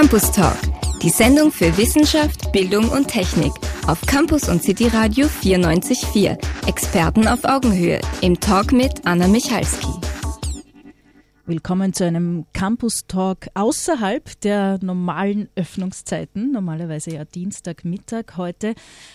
Campus Talk, die Sendung für Wissenschaft, Bildung und Technik auf Campus und City Radio 94.4. Experten auf Augenhöhe im Talk mit Anna Michalski. Willkommen zu einem Campus Talk außerhalb der normalen Öffnungszeiten, normalerweise ja Dienstagmittag heute.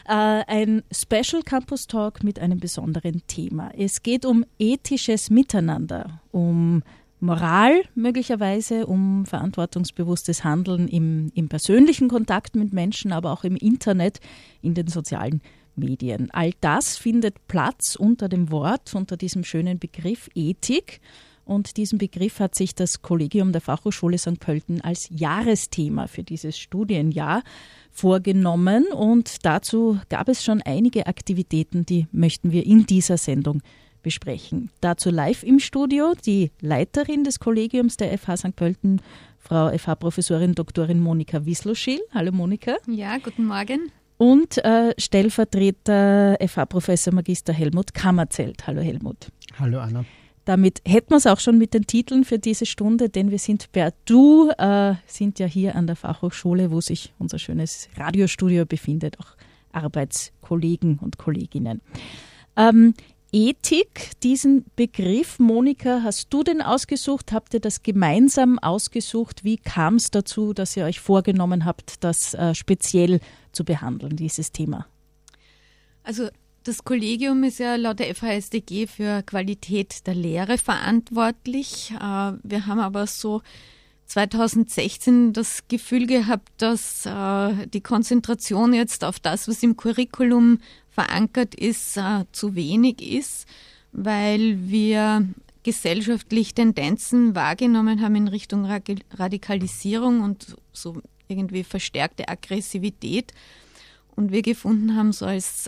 Äh, ein Special Campus Talk mit einem besonderen Thema. Es geht um ethisches Miteinander, um Moral möglicherweise, um verantwortungsbewusstes Handeln im, im persönlichen Kontakt mit Menschen, aber auch im Internet, in den sozialen Medien. All das findet Platz unter dem Wort, unter diesem schönen Begriff Ethik. Und diesen Begriff hat sich das Kollegium der Fachhochschule St. Pölten als Jahresthema für dieses Studienjahr vorgenommen. Und dazu gab es schon einige Aktivitäten, die möchten wir in dieser Sendung besprechen. Dazu live im Studio die Leiterin des Kollegiums der FH St. Pölten, Frau FH-Professorin Dr. Monika Wisloschil. Hallo Monika. Ja, guten Morgen. Und äh, Stellvertreter FH-Professor Magister Helmut Kammerzelt. Hallo Helmut. Hallo Anna. Damit hätten wir es auch schon mit den Titeln für diese Stunde, denn wir sind per Du, äh, sind ja hier an der Fachhochschule, wo sich unser schönes Radiostudio befindet, auch Arbeitskollegen und Kolleginnen. Ähm, Ethik, diesen Begriff, Monika, hast du den ausgesucht? Habt ihr das gemeinsam ausgesucht? Wie kam es dazu, dass ihr euch vorgenommen habt, das äh, speziell zu behandeln, dieses Thema? Also das Kollegium ist ja laut der FHSDG für Qualität der Lehre verantwortlich. Äh, wir haben aber so 2016 das Gefühl gehabt, dass äh, die Konzentration jetzt auf das, was im Curriculum verankert ist, äh, zu wenig ist, weil wir gesellschaftlich Tendenzen wahrgenommen haben in Richtung Radikalisierung und so irgendwie verstärkte Aggressivität. Und wir gefunden haben, so als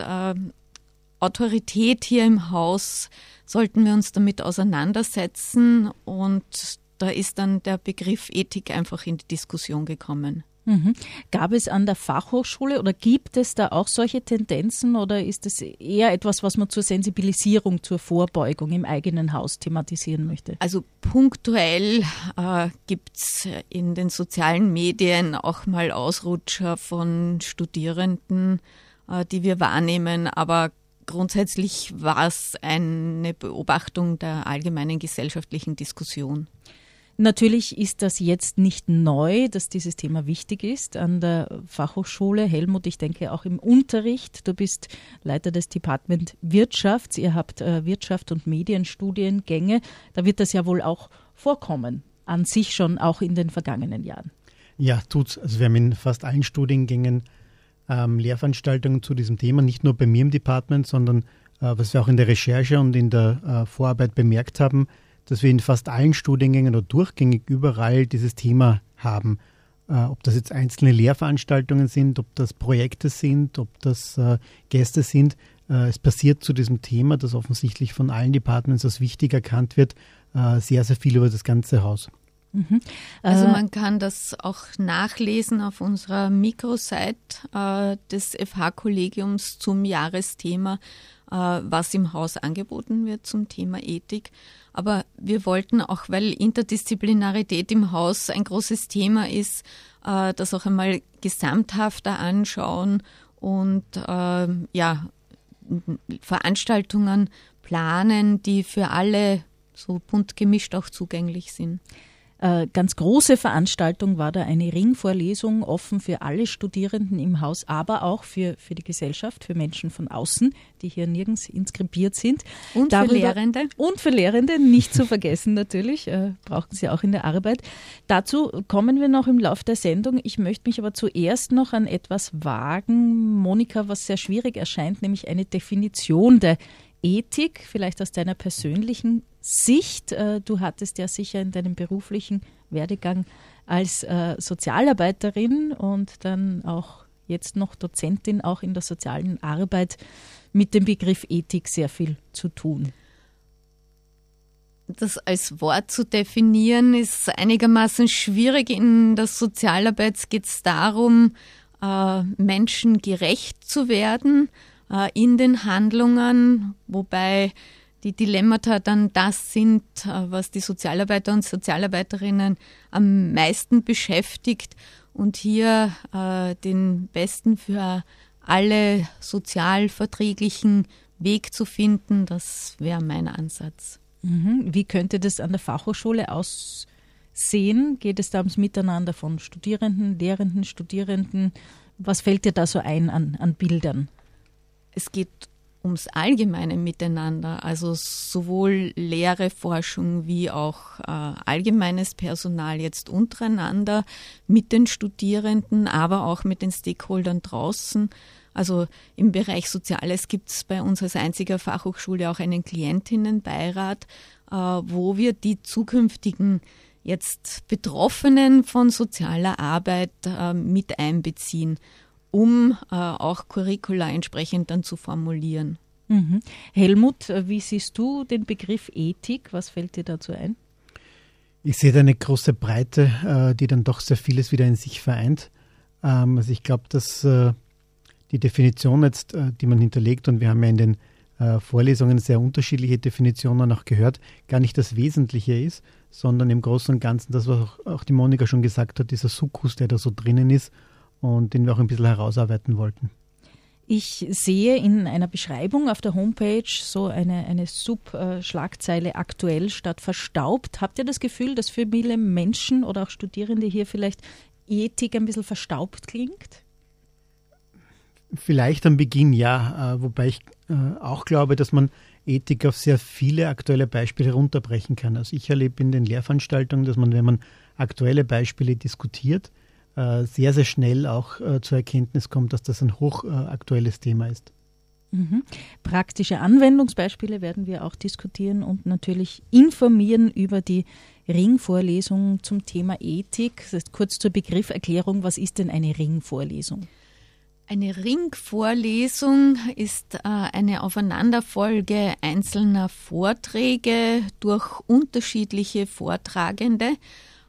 Autorität hier im Haus sollten wir uns damit auseinandersetzen und da ist dann der Begriff Ethik einfach in die Diskussion gekommen. Mhm. Gab es an der Fachhochschule oder gibt es da auch solche Tendenzen oder ist es eher etwas, was man zur Sensibilisierung, zur Vorbeugung im eigenen Haus thematisieren möchte? Also punktuell äh, gibt es in den sozialen Medien auch mal Ausrutscher von Studierenden, äh, die wir wahrnehmen, aber grundsätzlich war es eine Beobachtung der allgemeinen gesellschaftlichen Diskussion. Natürlich ist das jetzt nicht neu, dass dieses Thema wichtig ist an der Fachhochschule. Helmut, ich denke auch im Unterricht. Du bist Leiter des Department Wirtschaft. Ihr habt äh, Wirtschaft und Medienstudiengänge. Da wird das ja wohl auch vorkommen, an sich schon auch in den vergangenen Jahren. Ja, tut's. Also wir haben in fast allen Studiengängen ähm, Lehrveranstaltungen zu diesem Thema, nicht nur bei mir im Department, sondern äh, was wir auch in der Recherche und in der äh, Vorarbeit bemerkt haben, dass wir in fast allen Studiengängen oder durchgängig überall dieses Thema haben. Äh, ob das jetzt einzelne Lehrveranstaltungen sind, ob das Projekte sind, ob das äh, Gäste sind. Äh, es passiert zu diesem Thema, das offensichtlich von allen Departments als wichtig erkannt wird, äh, sehr, sehr viel über das ganze Haus. Mhm. Also äh, man kann das auch nachlesen auf unserer Mikrosite äh, des FH-Kollegiums zum Jahresthema, was im Haus angeboten wird zum Thema Ethik. Aber wir wollten auch, weil Interdisziplinarität im Haus ein großes Thema ist, äh, das auch einmal gesamthafter anschauen und äh, ja, Veranstaltungen planen, die für alle so bunt gemischt auch zugänglich sind. Äh, ganz große Veranstaltung war da eine Ringvorlesung, offen für alle Studierenden im Haus, aber auch für, für die Gesellschaft, für Menschen von außen, die hier nirgends inskribiert sind. Und Darüber, für Lehrende. Und für Lehrende, nicht zu vergessen natürlich, äh, brauchen sie auch in der Arbeit. Dazu kommen wir noch im Laufe der Sendung. Ich möchte mich aber zuerst noch an etwas wagen, Monika, was sehr schwierig erscheint, nämlich eine Definition der Ethik, vielleicht aus deiner persönlichen Sicht. Äh, du hattest ja sicher in deinem beruflichen Werdegang als äh, Sozialarbeiterin und dann auch jetzt noch Dozentin auch in der sozialen Arbeit mit dem Begriff Ethik sehr viel zu tun. Das als Wort zu definieren ist einigermaßen schwierig. In der Sozialarbeit geht es darum, äh, Menschen gerecht zu werden in den Handlungen, wobei die Dilemmata dann das sind, äh, was die Sozialarbeiter und Sozialarbeiterinnen am meisten beschäftigt. und hier äh, den besten für alle sozial verträglichen Weg zu finden, das wäre mein Ansatz. Mhm. Wie könnte das an der Fachhochschule aussehen? Geht es da ums Miteinander von Studierenden, Lehrenden, Studierenden? Was fällt dir da so ein an, an Bildern? Es geht ums allgemeine Miteinander, also sowohl Lehre, Forschung wie auch äh, allgemeines Personal jetzt untereinander mit den Studierenden, aber auch mit den Stakeholdern draußen. Also im Bereich Soziales gibt es bei uns als einziger Fachhochschule auch einen Klientinnenbeirat, äh, wo wir die zukünftigen jetzt Betroffenen von sozialer Arbeit äh, mit einbeziehen, um äh, auch Curricula entsprechend dann zu formulieren. Mhm. Helmut, wie siehst du den Begriff Ethik? Was fällt dir dazu ein? Ich sehe da eine große Breite, die dann doch sehr vieles wieder in sich vereint. Ähm, also ich glaube, dass die Definition jetzt, äh, die man hinterlegt, und wir haben ja in den äh, Vorlesungen sehr unterschiedliche Definitionen auch gehört, gar nicht das Wesentliche ist, sondern im Großen und Ganzen das, was auch die Monika schon gesagt hat, dieser Sukkus, der da so drinnen ist und den wir auch ein bisschen herausarbeiten wollten. Ich sehe in einer Beschreibung auf der Homepage so eine, eine Sub-Schlagzeile aktuell statt verstaubt. Habt ihr das Gefühl, dass für viele Menschen oder auch Studierende hier vielleicht Ethik ein bisschen verstaubt klingt? Vielleicht am Beginn ja, äh, wobei ich äh, auch glaube, dass man Ethik auf sehr viele aktuelle Beispiele runterbrechen kann. Also ich erlebe in den Lehrveranstaltungen, dass man, wenn man aktuelle Beispiele diskutiert, sehr, sehr schnell auch zur Erkenntnis kommt, dass das ein hochaktuelles Thema ist. Mhm. Praktische Anwendungsbeispiele werden wir auch diskutieren und natürlich informieren über die Ringvorlesung zum Thema Ethik. Das heißt, kurz zur Begrifferklärung, was ist denn eine Ringvorlesung? Eine Ringvorlesung ist äh, eine Aufeinanderfolge einzelner Vorträge durch unterschiedliche Vortragende.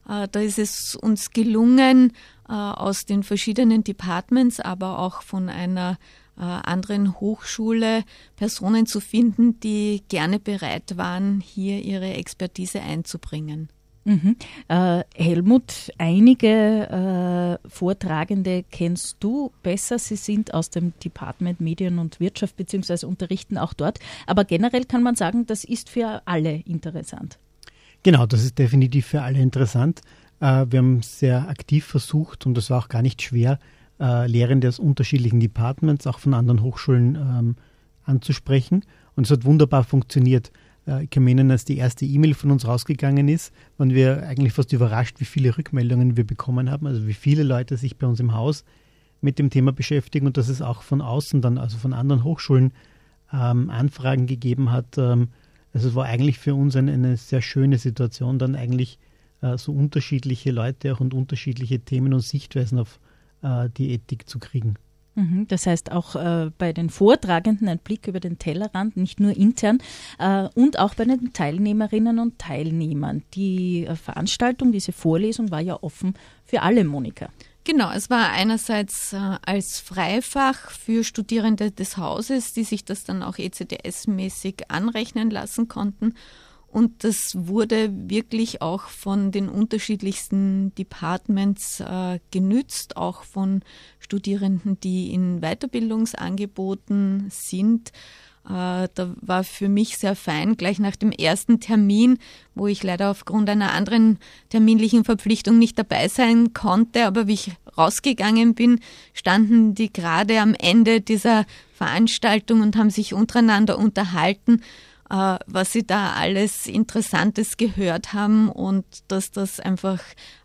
Äh, da ist es uns gelungen, äh, aus den verschiedenen Departments, aber auch von einer anderen Hochschule Personen zu finden, die gerne bereit waren, hier ihre Expertise einzubringen. Mhm. Äh, Helmut, einige äh, Vortragende kennst du besser. Sie sind aus dem Department Medien und Wirtschaft bzw. unterrichten auch dort. Aber generell kann man sagen, das ist für alle interessant. Genau, das ist definitiv für alle interessant. Äh, wir haben sehr aktiv versucht und das war auch gar nicht schwer, äh, Lehrende aus unterschiedlichen Departments, auch von anderen Hochschulen ähm, anzusprechen. Und es hat wunderbar funktioniert. Äh, ich kann mich erinnern, als die erste E-Mail von uns rausgegangen ist, waren wir eigentlich fast überrascht, wie viele Rückmeldungen wir bekommen haben, also wie viele Leute sich bei uns im Haus mit dem Thema beschäftigen und dass es auch von außen dann, also von anderen Hochschulen, ähm, Anfragen gegeben hat. Ähm, also es war eigentlich für uns eine, eine sehr schöne Situation, dann eigentlich so unterschiedliche Leute auch und unterschiedliche Themen und Sichtweisen auf äh, die Ethik zu kriegen. Mhm, das heißt auch äh, bei den Vortragenden ein Blick über den Tellerrand, nicht nur intern, äh, und auch bei den Teilnehmerinnen und Teilnehmern. Die äh, Veranstaltung, diese Vorlesung war ja offen für alle, Monika. Genau, es war einerseits äh, als Freifach für Studierende des Hauses, die sich das dann auch ECDS-mäßig anrechnen lassen konnten und das wurde wirklich auch von den unterschiedlichsten Departments äh, genützt, auch von Studierenden, die in Weiterbildungsangeboten sind. Äh, da war für mich sehr fein, gleich nach dem ersten Termin, wo ich leider aufgrund einer anderen terminlichen Verpflichtung nicht dabei sein konnte, aber wie ich rausgegangen bin, standen die gerade am Ende dieser Veranstaltung und haben sich untereinander unterhalten was sie da alles Interessantes gehört haben und dass das einfach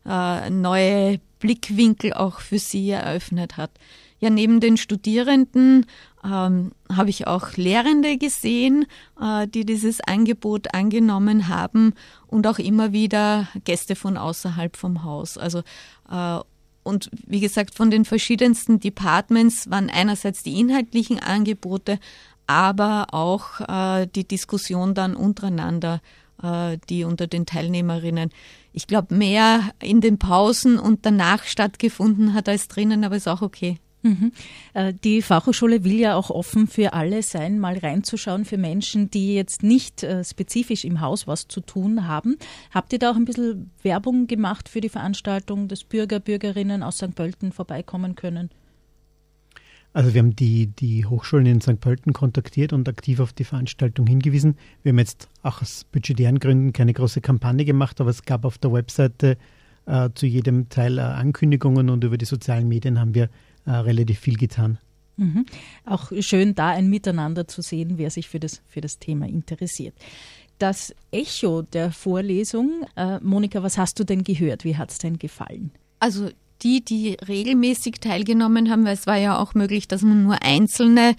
äh, neue Blickwinkel auch für sie eröffnet hat. Ja, neben den Studierenden ähm, habe ich auch Lehrende gesehen, äh, die dieses Angebot angenommen haben und auch immer wieder Gäste von außerhalb vom Haus. Also äh, und wie gesagt, von den verschiedensten Departments waren einerseits die inhaltlichen Angebote, aber auch äh, die Diskussion dann untereinander, äh, die unter den Teilnehmerinnen, ich glaube, mehr in den Pausen und danach stattgefunden hat als drinnen, aber ist auch okay. Mhm. Äh, die Fachhochschule will ja auch offen für alle sein, mal reinzuschauen für Menschen, die jetzt nicht äh, spezifisch im Haus was zu tun haben. Habt ihr da auch ein bisschen Werbung gemacht für die Veranstaltung, dass Bürger, Bürgerinnen aus St. Pölten vorbeikommen können? Also wir haben die, die Hochschulen in St. Pölten kontaktiert und aktiv auf die Veranstaltung hingewiesen. Wir haben jetzt auch aus budgetären Gründen keine große Kampagne gemacht, aber es gab auf der Webseite äh, zu jedem Teil äh, Ankündigungen und über die sozialen Medien haben wir äh, relativ viel getan. Mhm. Auch schön, da ein Miteinander zu sehen, wer sich für das, für das Thema interessiert. Das Echo der Vorlesung, äh, Monika, was hast du denn gehört? Wie hat es denn gefallen? Also die, die regelmäßig teilgenommen haben, weil es war ja auch möglich, dass man nur einzelne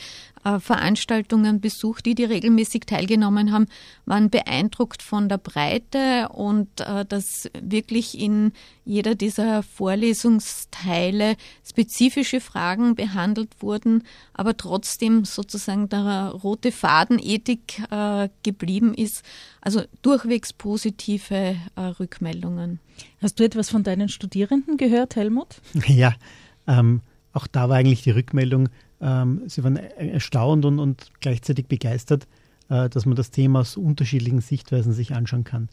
Veranstaltungen besucht, die, die regelmäßig teilgenommen haben, waren beeindruckt von der Breite und äh, dass wirklich in jeder dieser Vorlesungsteile spezifische Fragen behandelt wurden, aber trotzdem sozusagen der rote Faden Ethik äh, geblieben ist. Also durchwegs positive äh, Rückmeldungen. Hast du etwas von deinen Studierenden gehört, Helmut? Ja, ähm, auch da war eigentlich die Rückmeldung, ähm, sie waren erstaunt und, und gleichzeitig begeistert, äh, dass man das Thema aus unterschiedlichen Sichtweisen sich anschauen kann.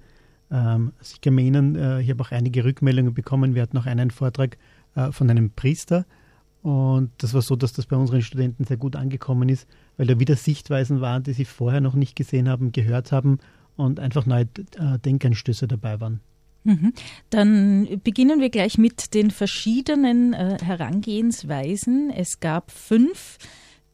Ähm, also ich kann mir erinnern, äh, ich habe auch einige Rückmeldungen bekommen. Wir hatten auch einen Vortrag äh, von einem Priester. Und das war so, dass das bei unseren Studenten sehr gut angekommen ist, weil da wieder Sichtweisen waren, die sie vorher noch nicht gesehen haben, gehört haben und einfach neue äh, Denkanstöße dabei waren. Mhm. Dann beginnen wir gleich mit den verschiedenen äh, Herangehensweisen. Es gab fünf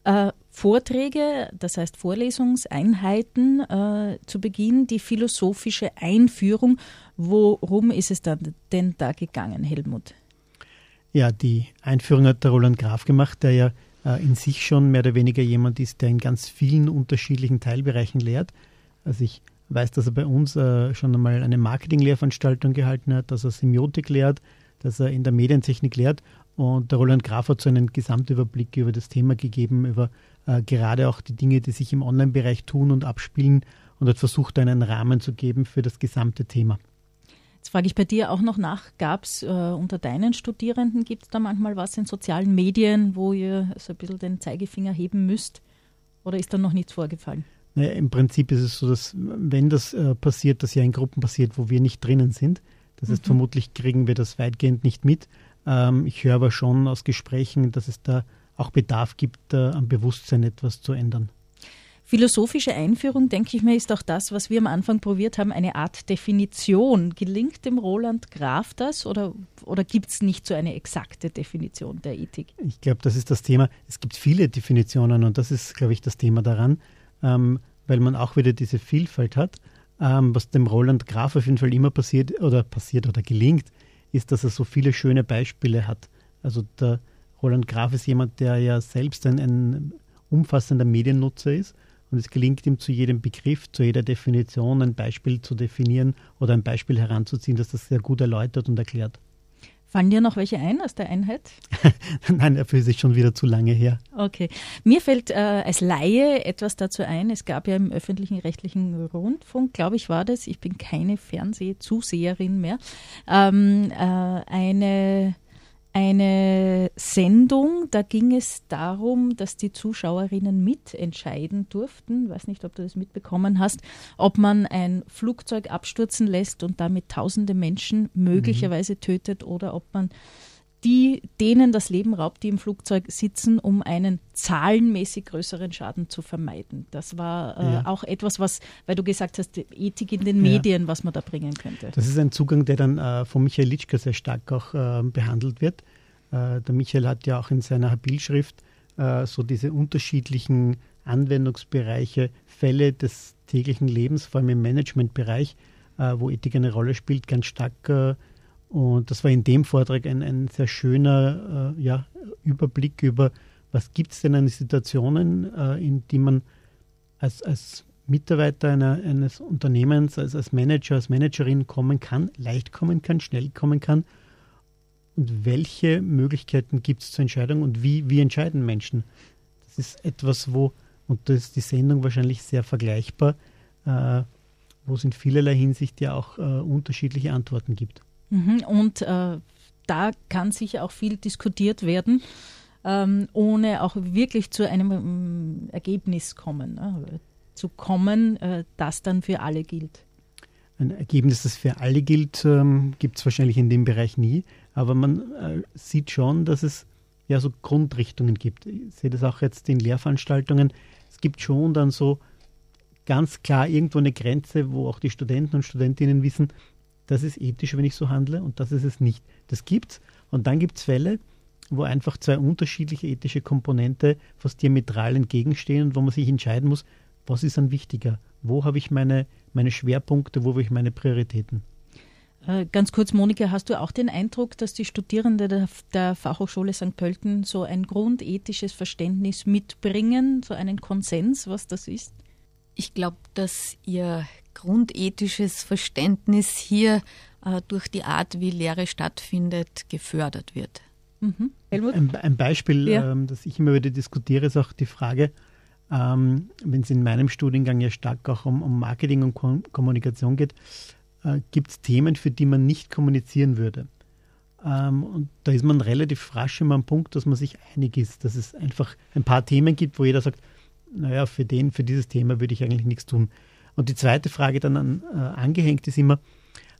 äh, Vorträge, das heißt Vorlesungseinheiten äh, zu Beginn, die philosophische Einführung. Worum ist es dann denn da gegangen, Helmut? Ja, die Einführung hat der Roland Graf gemacht, der ja äh, in sich schon mehr oder weniger jemand ist, der in ganz vielen unterschiedlichen Teilbereichen lehrt. Also ich weiß, dass er bei uns äh, schon einmal eine Marketing-Lehrveranstaltung gehalten hat, dass er Semiotik lehrt, dass er in der Medientechnik lehrt. Und der Roland Graf hat so einen Gesamtüberblick über das Thema gegeben, über äh, gerade auch die Dinge, die sich im Online-Bereich tun und abspielen und hat versucht, einen Rahmen zu geben für das gesamte Thema. Jetzt frage ich bei dir auch noch nach, gab es äh, unter deinen Studierenden, gibt es da manchmal was in sozialen Medien, wo ihr so ein bisschen den Zeigefinger heben müsst? Oder ist da noch nichts vorgefallen? Naja, Im Prinzip ist es so, dass wenn das äh, passiert, das ja in Gruppen passiert, wo wir nicht drinnen sind. Das heißt, mhm. vermutlich kriegen wir das weitgehend nicht mit. Ähm, ich höre aber schon aus Gesprächen, dass es da auch Bedarf gibt, äh, am Bewusstsein etwas zu ändern. Philosophische Einführung, denke ich mir, ist auch das, was wir am Anfang probiert haben, eine Art Definition. Gelingt dem Roland Graf das oder, oder gibt es nicht so eine exakte Definition der Ethik? Ich glaube, das ist das Thema. Es gibt viele Definitionen und das ist, glaube ich, das Thema daran ähm, weil man auch wieder diese Vielfalt hat. Ähm, was dem Roland Graf auf jeden Fall immer passiert oder passiert oder gelingt, ist, dass er so viele schöne Beispiele hat. Also der Roland Graf ist jemand, der ja selbst ein, ein umfassender Mediennutzer ist und es gelingt ihm zu jedem Begriff, zu jeder Definition ein Beispiel zu definieren oder ein Beispiel heranzuziehen, das das sehr gut erläutert und erklärt. Fallen dir noch welche ein aus der Einheit? Nein, dafür ist es schon wieder zu lange her. Okay. Mir fällt äh, als Laie etwas dazu ein. Es gab ja im öffentlichen rechtlichen Rundfunk, glaube ich, war das, ich bin keine Fernsehzuseherin mehr, ähm, äh, eine eine Sendung, da ging es darum, dass die Zuschauerinnen mitentscheiden durften, ich weiß nicht, ob du das mitbekommen hast, ob man ein Flugzeug abstürzen lässt und damit tausende Menschen möglicherweise mhm. tötet oder ob man die, denen das Leben raubt, die im Flugzeug sitzen, um einen zahlenmäßig größeren Schaden zu vermeiden. Das war äh, ja. auch etwas, was, weil du gesagt hast, Ethik in den Medien, ja. was man da bringen könnte. Das ist ein Zugang, der dann äh, von Michael Litschka sehr stark auch äh, behandelt wird. Äh, der Michael hat ja auch in seiner Habilschrift äh, so diese unterschiedlichen Anwendungsbereiche, Fälle des täglichen Lebens, vor allem im Managementbereich, äh, wo Ethik eine Rolle spielt, ganz stark und das war in dem Vortrag ein, ein sehr schöner äh, ja, Überblick über, was gibt es denn an Situationen, äh, in die man als, als Mitarbeiter einer, eines Unternehmens, als, als Manager, als Managerin kommen kann, leicht kommen kann, schnell kommen kann. Und welche Möglichkeiten gibt es zur Entscheidung und wie, wie entscheiden Menschen? Das ist etwas, wo, und da ist die Sendung wahrscheinlich sehr vergleichbar, äh, wo es in vielerlei Hinsicht ja auch äh, unterschiedliche Antworten gibt. Mhm, und äh, da kann sicher auch viel diskutiert werden. ähm, ohne auch wirklich zu einem ähm, Ergebnis kommen, ne? zu kommen, äh, das dann für alle gilt. Ein Ergebnis, das für alle gilt, ähm, gibt es wahrscheinlich in dem Bereich nie, aber man äh, sieht schon, dass es ja so Grundrichtungen gibt. Ich sehe das auch jetzt in Lehrveranstaltungen. Es gibt schon dann so ganz klar irgendwo eine Grenze, wo auch die Studenten und Studentinnen wissen, das ist ethisch, wenn ich so handle und das ist es nicht. Das gibt's. Und dann gibt es Fälle, wo einfach zwei unterschiedliche ethische Komponente fast diametral entgegenstehen und wo man sich entscheiden muss, was ist dann wichtiger? Wo habe ich meine, meine Schwerpunkte, wo habe ich meine Prioritäten? Äh, ganz kurz, Monika, hast du auch den Eindruck, dass die Studierenden der, der Fachhochschule St. Pölten so ein grundethisches Verständnis mitbringen, so einen Konsens, was das ist? Ich glaube, dass ihr grundethisches Verständnis hier äh, durch die Art, wie Lehre stattfindet, gefördert wird. Mhm. Ein, ein, Beispiel, ja. ähm, das ich immer wieder diskutiere, ist auch die Frage, ähm, wenn es in meinem Studiengang ja stark auch um, um Marketing und Kom Kommunikation geht, äh, gibt es Themen, für die man nicht kommunizieren würde. Ähm, und da ist man relativ rasch immer am Punkt, dass man sich einig ist, dass es einfach ein paar Themen gibt, wo jeder sagt, naja, für den, für dieses Thema würde ich eigentlich nichts tun. Und die zweite Frage dann an, äh, angehängt ist immer,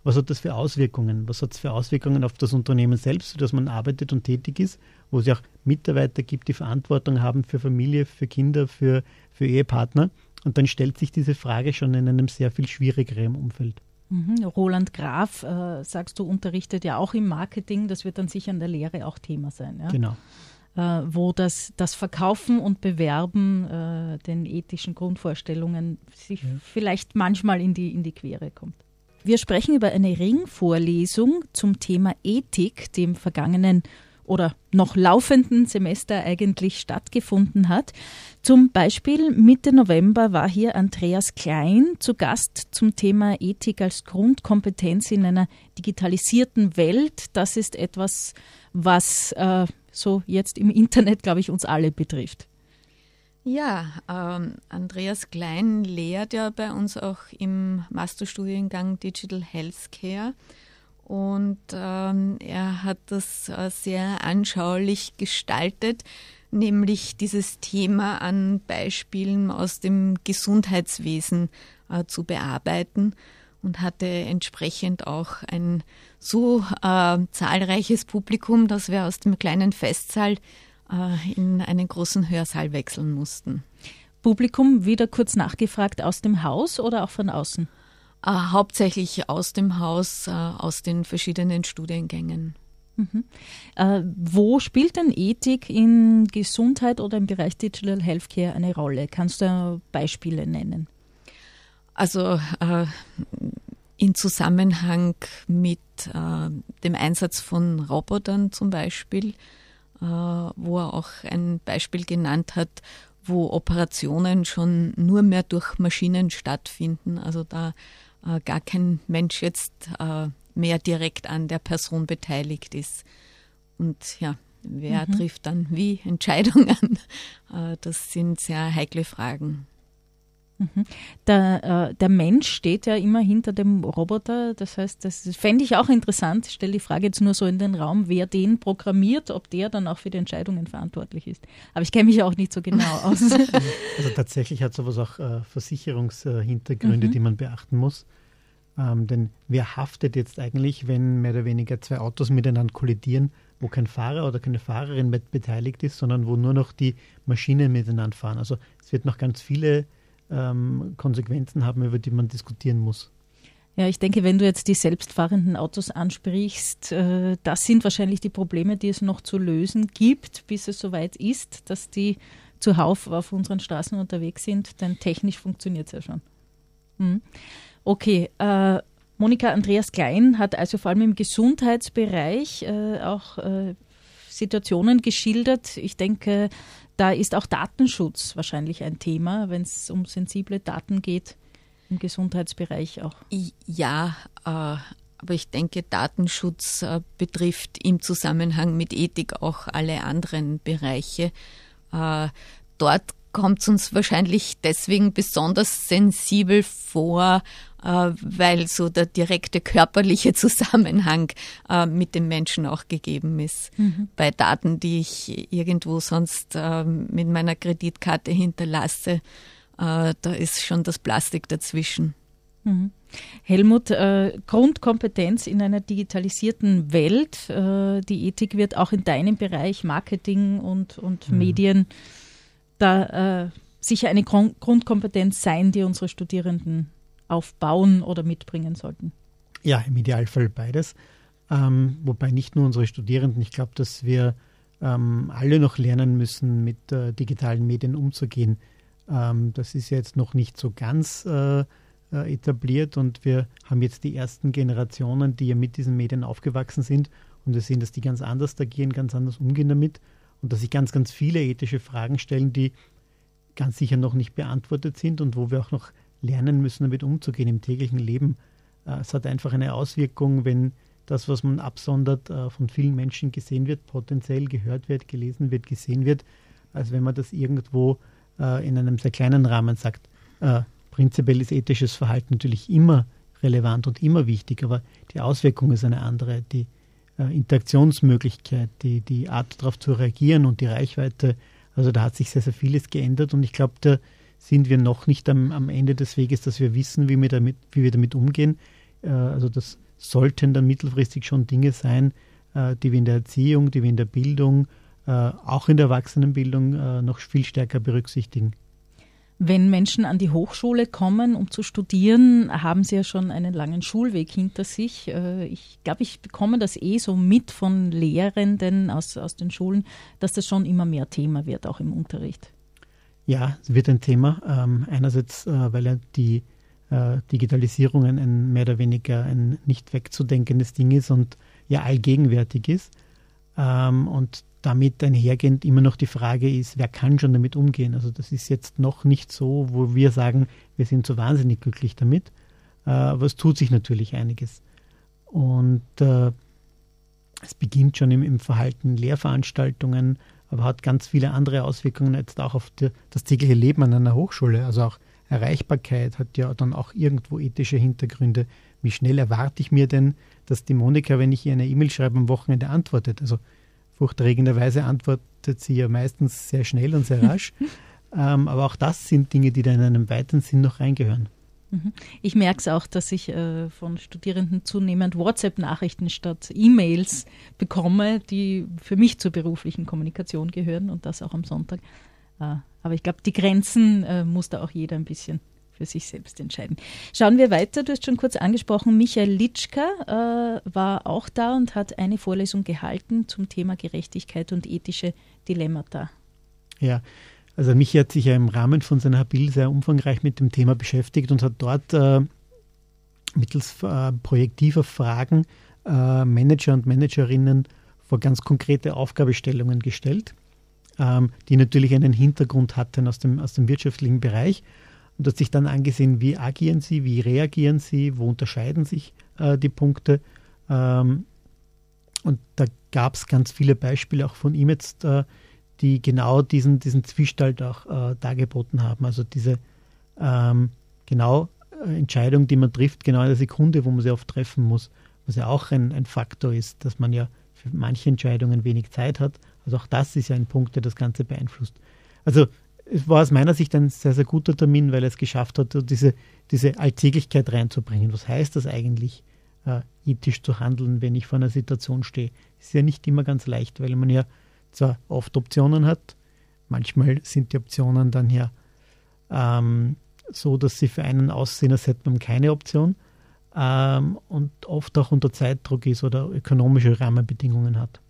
was hat das für Auswirkungen? Was hat es für Auswirkungen auf das Unternehmen selbst, für das man arbeitet und tätig ist, wo es ja auch Mitarbeiter gibt, die Verantwortung haben für Familie, für Kinder, für, für Ehepartner? Und dann stellt sich diese Frage schon in einem sehr viel schwierigeren Umfeld. Mhm. Roland Graf, äh, sagst du, unterrichtet ja auch im Marketing. Das wird dann sicher in der Lehre auch Thema sein. Ja? Genau. Äh, wo das, das Verkaufen und Bewerben äh, den ethischen Grundvorstellungen sich ja. vielleicht manchmal in die, in die Quere kommt. Wir sprechen über eine Ringvorlesung zum Thema Ethik, die im vergangenen oder noch laufenden Semester eigentlich stattgefunden hat. Zum Beispiel Mitte November war hier Andreas Klein zu Gast zum Thema Ethik als Grundkompetenz in einer digitalisierten Welt. Das ist etwas, was äh, so jetzt im Internet, glaube ich, uns alle betrifft. Ja, ähm, Andreas Klein lehrt ja bei uns auch im Masterstudiengang Digital Healthcare und ähm, er hat das äh, sehr anschaulich gestaltet, nämlich dieses Thema an Beispielen aus dem Gesundheitswesen äh, zu bearbeiten und hatte entsprechend auch ein so äh, zahlreiches Publikum, dass wir aus dem kleinen Festsaal äh, in einen großen Hörsaal wechseln mussten. Publikum wieder kurz nachgefragt aus dem Haus oder auch von außen? Äh, hauptsächlich aus dem Haus, äh, aus den verschiedenen Studiengängen. Mhm. Äh, wo spielt denn Ethik in Gesundheit oder im Bereich Digital Healthcare eine Rolle? Kannst du Beispiele nennen? Also äh, in Zusammenhang mit äh, dem Einsatz von Robotern zum Beispiel, äh, wo er auch ein Beispiel genannt hat, wo Operationen schon nur mehr durch Maschinen stattfinden. Also da äh, gar kein Mensch jetzt äh, mehr direkt an der Person beteiligt ist. Und ja, wer mhm. trifft dann wie Entscheidungen? Äh, das sind sehr heikle Fragen. Mhm. Der, äh, der, Mensch steht ja immer hinter dem Roboter. Das heißt, das fände ich auch interessant. Ich stelle die Frage jetzt nur so in den Raum, wer den programmiert, ob der dann auch für die Entscheidungen verantwortlich ist. Aber ich kenne mich auch nicht so genau aus. Also tatsächlich hat sowas auch äh, Versicherungshintergründe, mhm. die man beachten muss. Ähm, denn wer haftet jetzt eigentlich, wenn mehr oder weniger zwei Autos miteinander kollidieren, wo kein Fahrer oder keine Fahrerin mit beteiligt ist, sondern wo nur noch die Maschinen miteinander fahren? Also es wird noch ganz viele ähm, Konsequenzen haben, über die man diskutieren muss. Ja, ich denke, wenn du jetzt die selbstfahrenden Autos ansprichst, äh, das sind wahrscheinlich die Probleme, die es noch zu lösen gibt, bis es soweit ist, dass die zuhauf auf unseren Straßen unterwegs sind, denn technisch funktioniert es ja schon. Hm. Okay, äh, Monika Andreas Klein hat also vor allem im Gesundheitsbereich äh, auch äh, Situationen geschildert. Ich denke, da ist auch Datenschutz wahrscheinlich ein Thema, wenn es um sensible Daten geht im Gesundheitsbereich auch. Ja, äh, aber ich denke, Datenschutz äh, betrifft im Zusammenhang mit Ethik auch alle anderen Bereiche. Äh, dort kommt es uns wahrscheinlich deswegen besonders sensibel vor, weil so der direkte körperliche Zusammenhang äh, mit dem Menschen auch gegeben ist. Mhm. Bei Daten, die ich irgendwo sonst äh, mit meiner Kreditkarte hinterlasse, äh, da ist schon das Plastik dazwischen. Mhm. Helmut, äh, Grundkompetenz in einer digitalisierten Welt. Äh, die Ethik wird auch in deinem Bereich Marketing und, und mhm. Medien da äh, sicher eine Grund Grundkompetenz sein, die unsere Studierenden aufbauen oder mitbringen sollten. Ja, im Idealfall beides. Ähm, wobei nicht nur unsere Studierenden, ich glaube, dass wir ähm, alle noch lernen müssen, mit äh, digitalen Medien umzugehen. Ähm, das ist jetzt noch nicht so ganz äh, äh, etabliert und wir haben jetzt die ersten Generationen, die ja mit diesen Medien aufgewachsen sind und wir sehen, dass die ganz anders agieren, ganz anders umgehen damit und dass sich ganz, ganz viele ethische Fragen stellen, die ganz sicher noch nicht beantwortet sind und wo wir auch noch lernen müssen, damit umzugehen im täglichen Leben. Äh, es hat einfach eine Auswirkung, wenn das, was man absondert, äh, von vielen Menschen gesehen wird, potenziell gehört wird, gelesen wird, gesehen wird, als wenn man das irgendwo in einem sehr kleinen Rahmen sagt Prinzipiell ist ethisches Verhalten natürlich immer relevant und immer wichtig, aber die Auswirkung ist eine andere. Die äh, Interaktionsmöglichkeit, die, die Art darauf zu reagieren und die Reichweite, also da hat sich sehr, sehr vieles geändert und ich glaube, da sind wir noch nicht am, am Ende des Weges, dass wir wissen, wie wir damit, wie wir damit umgehen. Äh, also das sollten dann mittelfristig schon Dinge sein, äh, die wir in der Erziehung, die wir in der Bildung, äh, auch in der Erwachsenenbildung äh, noch viel stärker berücksichtigen. Wenn Menschen an die Hochschule kommen, um zu studieren, haben sie ja schon einen langen Schulweg hinter sich. Äh, ich glaube, ich bekomme das eh so mit von Lehrenden aus, aus den Schulen, dass das schon immer mehr Thema wird, auch im Unterricht. Ja, es wird ein Thema. Ähm, einerseits, äh, weil ja die äh, Digitalisierung ein mehr oder weniger ein nicht wegzudenkendes Ding ist und ja allgegenwärtig ist. Ähm, und damit einhergehend immer noch die Frage ist, wer kann schon damit umgehen? Also das ist jetzt noch nicht so, wo wir sagen, wir sind so wahnsinnig glücklich damit. Äh, aber es tut sich natürlich einiges. Und äh, es beginnt schon im, im, Verhalten Lehrveranstaltungen, aber hat ganz viele andere Auswirkungen jetzt auch auf die, das tägliche Leben an einer Hochschule. Also auch Erreichbarkeit hat ja dann auch irgendwo ethische Hintergründe. Wie schnell erwarte ich mir denn, dass die Monika, wenn ich ihr eine E-Mail schreibe, am Wochenende antwortet? Also furchterregenderweise antwortet sie ja meistens sehr schnell und sehr rasch. ähm, aber auch das sind Dinge, die da in einem weiteren Sinn noch reingehören. Mhm. Ich merke es auch, dass ich äh, von Studierenden zunehmend WhatsApp-Nachrichten statt E-Mails bekomme, die für mich zur beruflichen Kommunikation gehören und das auch am Sonntag. Äh, aber ich glaube, die Grenzen äh, muss da auch jeder ein bisschen für sich selbst entscheiden. Schauen wir weiter. Du hast schon kurz angesprochen, Michael Litschka äh, war auch da und hat eine Vorlesung gehalten zum Thema Gerechtigkeit und ethische Dilemmata. Ja, also Michael hat sich ja im Rahmen von seiner Habil sehr umfangreich mit dem Thema beschäftigt und hat dort äh, mittels äh, projektiver Fragen äh, Manager und Managerinnen vor ganz konkrete Aufgabestellungen gestellt, ähm, die natürlich einen Hintergrund hatten aus dem, aus dem wirtschaftlichen Bereich und hat sich dann angesehen, wie agieren sie, wie reagieren sie, wo unterscheiden sich äh, die Punkte. Ähm, und da gab es ganz viele Beispiele auch von ihm jetzt, äh, die genau diesen, diesen Zwiespalt auch äh, dargeboten haben. Also diese ähm, genau äh, Entscheidung, die man trifft, genau in der Sekunde, wo man sie oft treffen muss, was ja auch ein, ein Faktor ist, dass man ja für manche Entscheidungen wenig Zeit hat. Also auch das ist ja ein Punkt, der das Ganze beeinflusst. Also es war aus meiner Sicht ein sehr, sehr guter Termin, weil er es geschafft hat, diese, diese Alltäglichkeit reinzubringen. Was heißt das eigentlich, äh, ethisch zu handeln, wenn ich vor einer Situation stehe? Ist ja nicht immer ganz leicht, weil man ja zwar oft Optionen hat, manchmal sind die Optionen dann ja ähm, so, dass sie für einen aussehen, als hätte man keine Option ähm, und oft auch unter Zeitdruck ist oder ökonomische Rahmenbedingungen hat.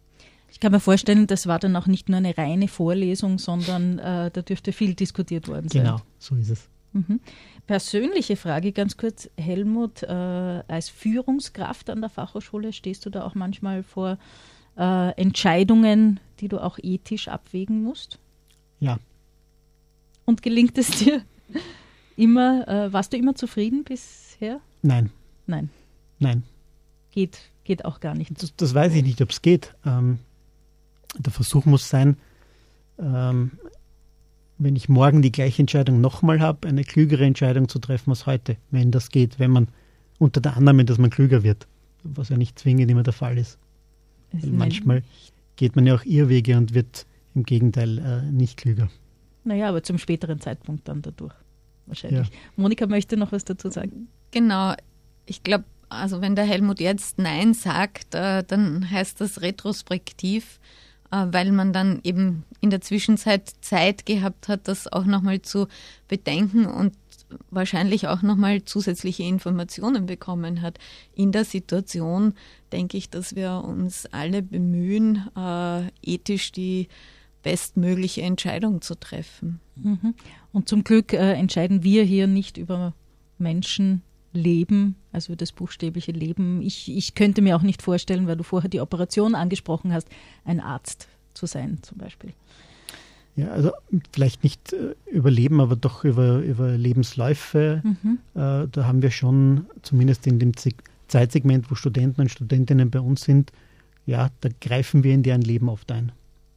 Ich kann mir vorstellen, das war dann auch nicht nur eine reine Vorlesung, sondern äh, da dürfte viel diskutiert worden sein. Genau, so ist es. Mhm. Persönliche Frage ganz kurz, Helmut, äh, als Führungskraft an der Fachhochschule stehst du da auch manchmal vor äh, Entscheidungen, die du auch ethisch abwägen musst? Ja. Und gelingt es dir immer, äh, warst du immer zufrieden bisher? Nein. Nein. Nein. Geht, geht auch gar nicht. Das, das weiß ich nicht, ob es geht. Ähm, der Versuch muss sein, ähm, wenn ich morgen die gleiche Entscheidung nochmal habe, eine klügere Entscheidung zu treffen als heute, wenn das geht, wenn man unter der Annahme, dass man klüger wird, was ja nicht zwingend immer der Fall ist. Manchmal geht man ja auch Irrwege und wird im Gegenteil äh, nicht klüger. Naja, aber zum späteren Zeitpunkt dann dadurch wahrscheinlich. Ja. Monika möchte noch was dazu sagen. Genau, ich glaube, also wenn der Helmut jetzt Nein sagt, äh, dann heißt das retrospektiv, äh, weil man dann eben in der Zwischenzeit Zeit gehabt hat, das auch nochmal zu bedenken und wahrscheinlich auch nochmal zusätzliche Informationen bekommen hat. In der Situation denke ich, dass wir uns alle bemühen, äh, ethisch die bestmögliche Entscheidung zu treffen. Mhm. Und zum Glück äh, entscheiden wir hier nicht über Menschen, Leben, also das buchstäbliche Leben. Ich, ich könnte mir auch nicht vorstellen, weil du vorher die Operation angesprochen hast, ein Arzt zu sein zum Beispiel. Ja, also vielleicht nicht äh, über Leben, aber doch über, über Lebensläufe. Mhm. Äh, da haben wir schon, zumindest in dem Zeitsegment, wo Studenten und Studentinnen bei uns sind, ja, da greifen wir in deren Leben oft ein.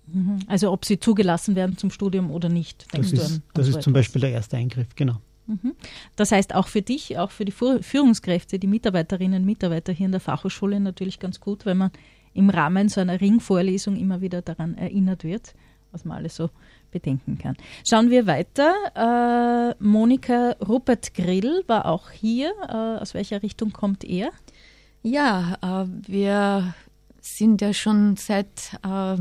Mhm. Also ob sie zugelassen werden zum Studium oder nicht. Das ist, das ist zum Beispiel der erste Eingriff, genau. Mhm. Das heißt auch für dich, auch für die Führungskräfte, die Mitarbeiterinnen und Mitarbeiter hier in der Fachhochschule natürlich ganz gut, wenn man im Rahmen so einer Ringvorlesung immer wieder daran erinnert wird, was man alles so bedenken kann. Schauen wir weiter. Äh, Monika Rupert Grill war auch hier. Äh, aus welcher Richtung kommt er? Ja, äh, wir sind ja schon seit äh,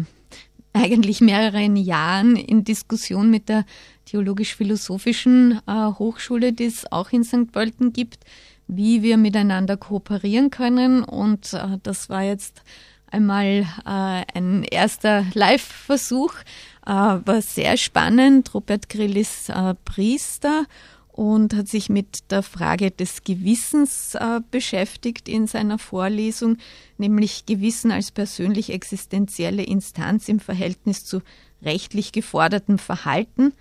eigentlich mehreren Jahren in Diskussion mit der Theologisch-Philosophischen äh, Hochschule, die es auch in St. Pölten gibt, wie wir miteinander kooperieren können. Und äh, das war jetzt einmal äh, ein erster Live-Versuch. Äh, war sehr spannend. Robert Grill ist äh, Priester und hat sich mit der Frage des Gewissens äh, beschäftigt in seiner Vorlesung, nämlich Gewissen als persönlich existenzielle Instanz im Verhältnis zu rechtlich gefordertem Verhalten.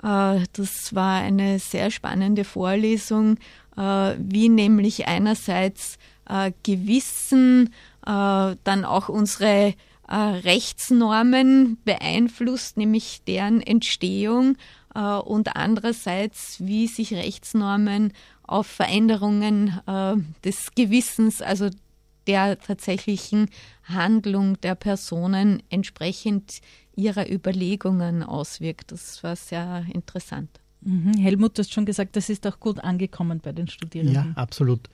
Äh, das war eine sehr spannende Vorlesung, äh, wie nämlich einerseits äh, dann auch unsere Rechtsnormen beeinflusst, nämlich deren Entstehung und andererseits, wie sich Rechtsnormen auf Veränderungen des Gewissens, also der tatsächlichen Handlung der Personen entsprechend ihrer Überlegungen auswirkt. Das war sehr interessant. Mhm. Helmut, du hast schon gesagt, das ist auch gut angekommen bei den Studierenden. Ja, absolut.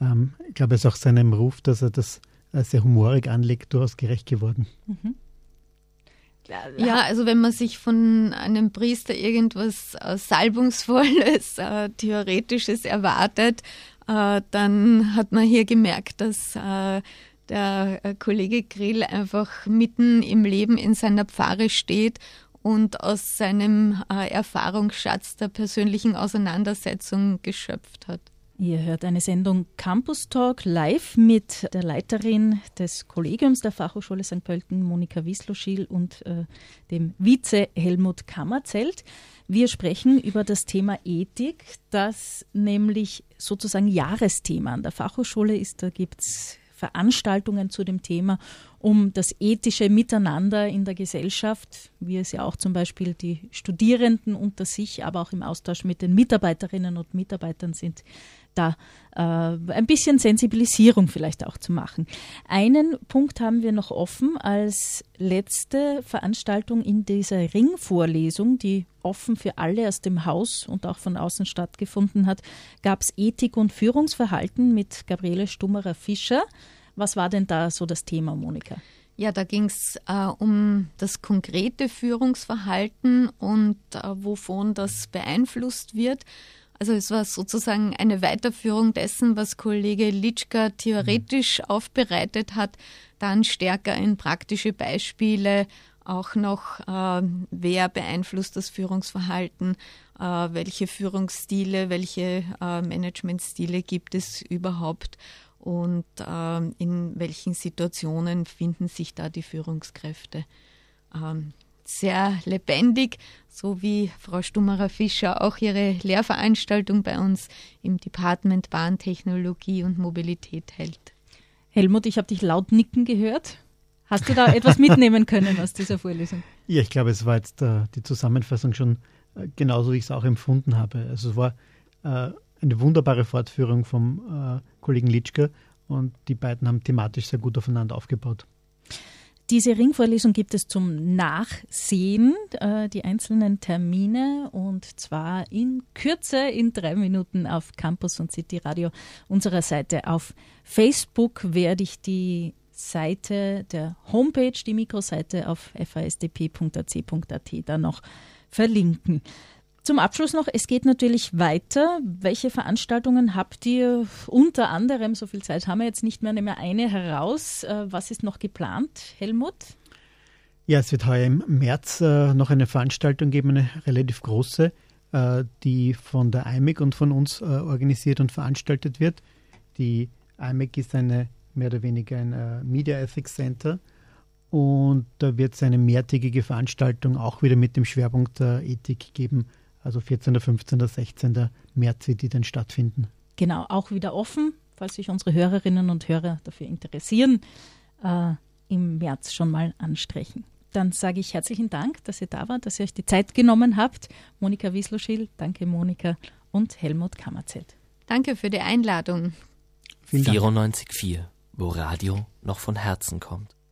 Ähm, ich glaube, es ist auch seinem Ruf, dass er das äh, sehr humorig anlegt, durchaus gerecht geworden. Mhm. Ja, also wenn man sich von einem Priester irgendwas äh, Salbungsvolles, äh, Theoretisches erwartet, äh, dann hat man hier gemerkt, dass äh, der äh, Kollege Grill einfach mitten im Leben in seiner Pfarre steht und aus seinem äh, Erfahrungsschatz der persönlichen Auseinandersetzung geschöpft hat. Ihr hört eine Sendung Campus Talk live mit der Leiterin des Kollegiums der Fachhochschule St. Pölten, Monika Wisloschil, und äh, dem Vize Helmut Kammerzelt. Wir sprechen über das Thema Ethik, das nämlich sozusagen Jahresthema an der Fachhochschule ist. Da gibt es Veranstaltungen zu dem Thema, um das ethische Miteinander in der Gesellschaft, wie es ja auch zum Beispiel die Studierenden unter sich, aber auch im Austausch mit den Mitarbeiterinnen und Mitarbeitern sind, da äh, ein bisschen Sensibilisierung vielleicht auch zu machen. Einen Punkt haben wir noch offen als letzte Veranstaltung in dieser Ringvorlesung, die offen für alle aus dem Haus und auch von außen stattgefunden hat, gab es Ethik und Führungsverhalten mit Gabriele Stummerer-Fischer. Was war denn da so das Thema, Monika? Ja, da ging es äh, um das konkrete Führungsverhalten und äh, wovon das beeinflusst wird. Also es war sozusagen eine Weiterführung dessen, was Kollege Litschka theoretisch aufbereitet hat, dann stärker in praktische Beispiele, auch noch, äh, wer beeinflusst das Führungsverhalten, äh, welche Führungsstile, welche äh, Managementstile gibt es überhaupt und äh, in welchen Situationen finden sich da die Führungskräfte. Ähm, sehr lebendig, so wie Frau Stummerer-Fischer auch ihre Lehrveranstaltung bei uns im Department Bahntechnologie und Mobilität hält. Helmut, ich habe dich laut nicken gehört. Hast du da etwas mitnehmen können aus dieser Vorlesung? Ja, ich glaube, es war jetzt äh, die Zusammenfassung schon äh, genauso, wie ich es auch empfunden habe. Also es war äh, eine wunderbare Fortführung vom äh, Kollegen Litschke und die beiden haben thematisch sehr gut aufeinander aufgebaut. Diese Ringvorlesung gibt es zum Nachsehen, äh, die einzelnen Termine und zwar in Kürze, in drei Minuten auf Campus und City Radio unserer Seite. Auf Facebook werde ich die Seite der Homepage, die Mikroseite auf fasdp.ac.at dann noch verlinken. Zum Abschluss noch, es geht natürlich weiter. Welche Veranstaltungen habt ihr unter anderem, so viel Zeit haben wir jetzt nicht mehr, nehmen wir eine heraus. Äh, was ist noch geplant, Helmut? Ja, es wird heuer im März äh, noch eine Veranstaltung geben, eine relativ große, äh, die von der IMEC und von uns organisiert und veranstaltet wird. Die IMEC ist eine mehr oder weniger ein Media Ethics Center und da wird es eine mehrtägige Veranstaltung auch wieder mit dem Schwerpunkt der Ethik geben also 14., 15., 16. März wird die dann stattfinden. Genau, auch wieder offen, falls sich unsere Hörerinnen und Hörer dafür interessieren, äh, im März schon mal anstreichen. Dann sage ich herzlichen Dank, dass ihr da wart, dass ihr euch die Zeit genommen habt. Monika Wiesloschil, danke Monika und Helmut Kammerzelt. Danke für die Einladung. 94.4, wo Radio noch von Herzen kommt.